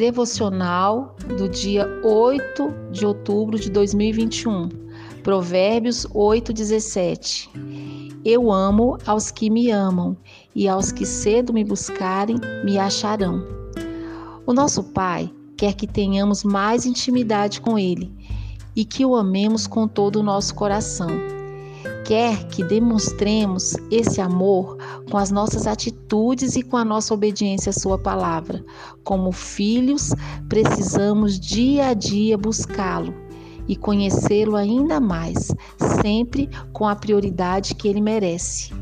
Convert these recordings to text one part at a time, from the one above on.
devocional do dia 8 de outubro de 2021. Provérbios 8:17. Eu amo aos que me amam, e aos que cedo me buscarem, me acharão. O nosso Pai quer que tenhamos mais intimidade com ele e que o amemos com todo o nosso coração quer que demonstremos esse amor com as nossas atitudes e com a nossa obediência à Sua palavra. Como filhos, precisamos dia a dia buscá-lo e conhecê-lo ainda mais, sempre com a prioridade que ele merece.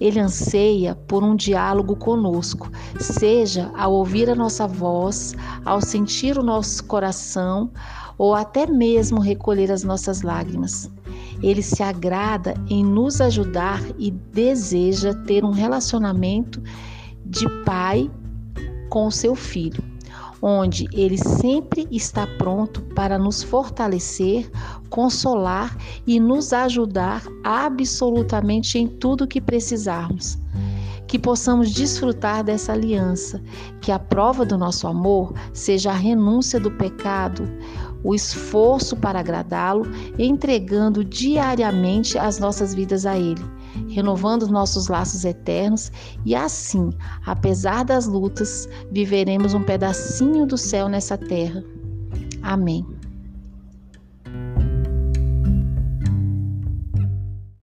Ele anseia por um diálogo conosco, seja ao ouvir a nossa voz, ao sentir o nosso coração ou até mesmo recolher as nossas lágrimas. Ele se agrada em nos ajudar e deseja ter um relacionamento de pai com o seu filho, onde ele sempre está pronto para nos fortalecer, consolar e nos ajudar absolutamente em tudo que precisarmos que possamos desfrutar dessa aliança, que a prova do nosso amor seja a renúncia do pecado, o esforço para agradá-lo, entregando diariamente as nossas vidas a Ele, renovando nossos laços eternos e assim, apesar das lutas, viveremos um pedacinho do céu nessa terra. Amém.